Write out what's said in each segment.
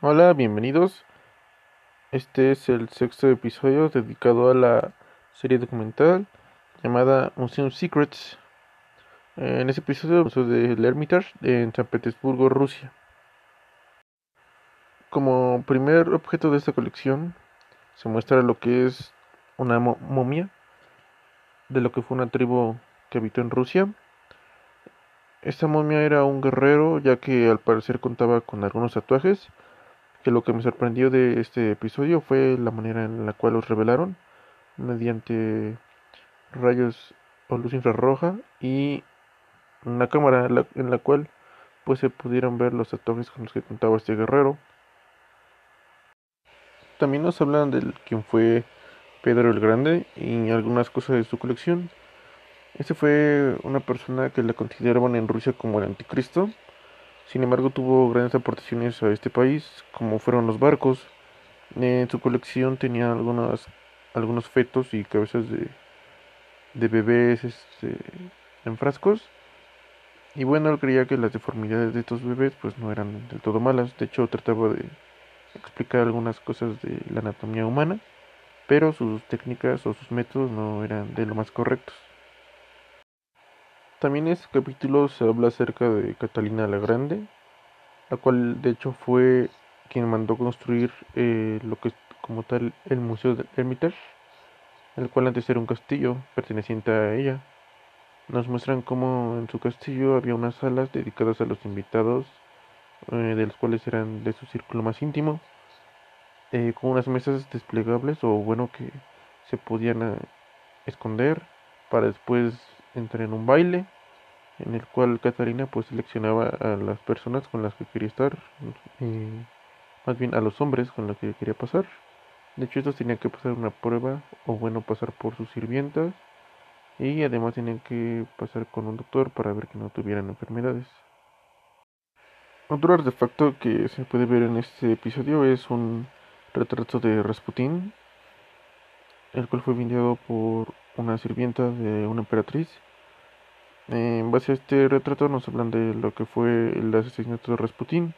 Hola, bienvenidos. Este es el sexto episodio dedicado a la serie documental llamada Museum Secrets. En este episodio hablamos del Hermitage en San Petersburgo, Rusia. Como primer objeto de esta colección se muestra lo que es una momia de lo que fue una tribu que habitó en Rusia. Esta momia era un guerrero ya que al parecer contaba con algunos tatuajes que lo que me sorprendió de este episodio fue la manera en la cual los revelaron mediante rayos o luz infrarroja y una cámara en la, cual pues se pudieron ver los tatuajes con los que contaba este guerrero. También nos hablan de quién fue Pedro el Grande y algunas cosas de su colección. Este fue una persona que la consideraban en Rusia como el anticristo sin embargo, tuvo grandes aportaciones a este país, como fueron los barcos. En su colección tenía algunas, algunos fetos y cabezas de, de bebés este, en frascos. Y bueno, él creía que las deformidades de estos bebés pues no eran del todo malas. De hecho, trataba de explicar algunas cosas de la anatomía humana, pero sus técnicas o sus métodos no eran de lo más correctos. También en este capítulo se habla acerca de Catalina la Grande, la cual de hecho fue quien mandó construir eh, lo que es como tal el Museo del Hermitage, el cual antes era un castillo perteneciente a ella. Nos muestran cómo en su castillo había unas salas dedicadas a los invitados, eh, de los cuales eran de su círculo más íntimo, eh, con unas mesas desplegables o bueno que se podían esconder para después entrar en un baile en el cual Catalina pues seleccionaba a las personas con las que quería estar, más bien a los hombres con los que quería pasar. De hecho estos tenían que pasar una prueba o bueno pasar por sus sirvientas y además tenían que pasar con un doctor para ver que no tuvieran enfermedades. Otro artefacto que se puede ver en este episodio es un retrato de Rasputin, el cual fue vendido por una sirvienta de una emperatriz. En base a este retrato nos hablan de lo que fue el asesinato de Rasputín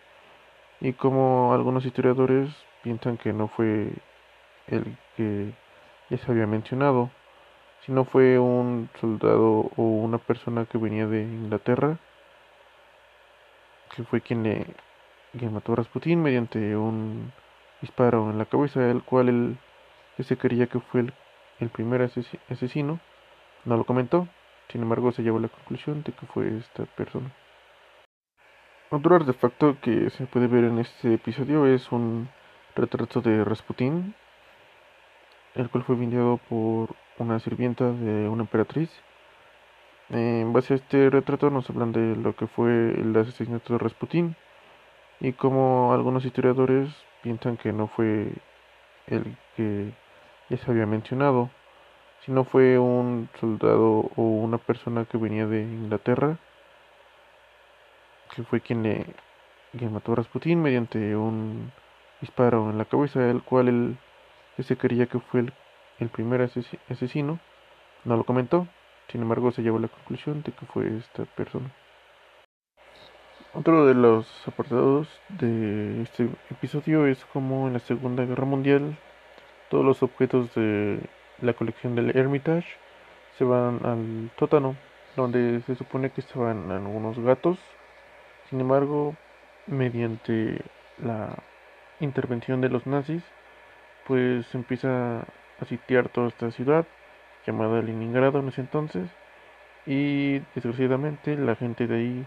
y como algunos historiadores piensan que no fue el que ya se había mencionado, sino fue un soldado o una persona que venía de Inglaterra, que fue quien le mató a Rasputín mediante un disparo en la cabeza, el cual él, se creía que fue el, el primer asesino, no lo comentó, sin embargo, se llevó a la conclusión de que fue esta persona. Otro artefacto que se puede ver en este episodio es un retrato de Rasputín, el cual fue vendido por una sirvienta de una emperatriz. En base a este retrato nos hablan de lo que fue el asesinato de Rasputín y como algunos historiadores piensan que no fue el que ya se había mencionado, si no fue un soldado o una persona que venía de Inglaterra, que fue quien le mató a Rasputin mediante un disparo en la cabeza, el cual él, se creía que fue el, primer asesino, no lo comentó, sin embargo se llevó a la conclusión de que fue esta persona. Otro de los apartados de este episodio es como en la Segunda Guerra Mundial todos los objetos de la colección del Hermitage se van al tótano, donde se supone que estaban algunos gatos. Sin embargo, mediante la intervención de los nazis, pues empieza a sitiar toda esta ciudad, llamada Leningrado en ese entonces, y desgraciadamente la gente de ahí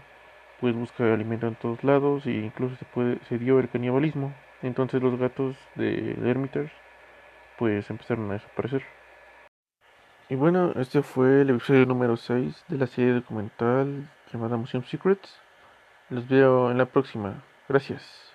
pues busca alimento en todos lados e incluso se puede se dio el canibalismo. Entonces los gatos de Hermitage pues empezaron a desaparecer. Y bueno, este fue el episodio número 6 de la serie documental llamada Museum Secrets. Los veo en la próxima. Gracias.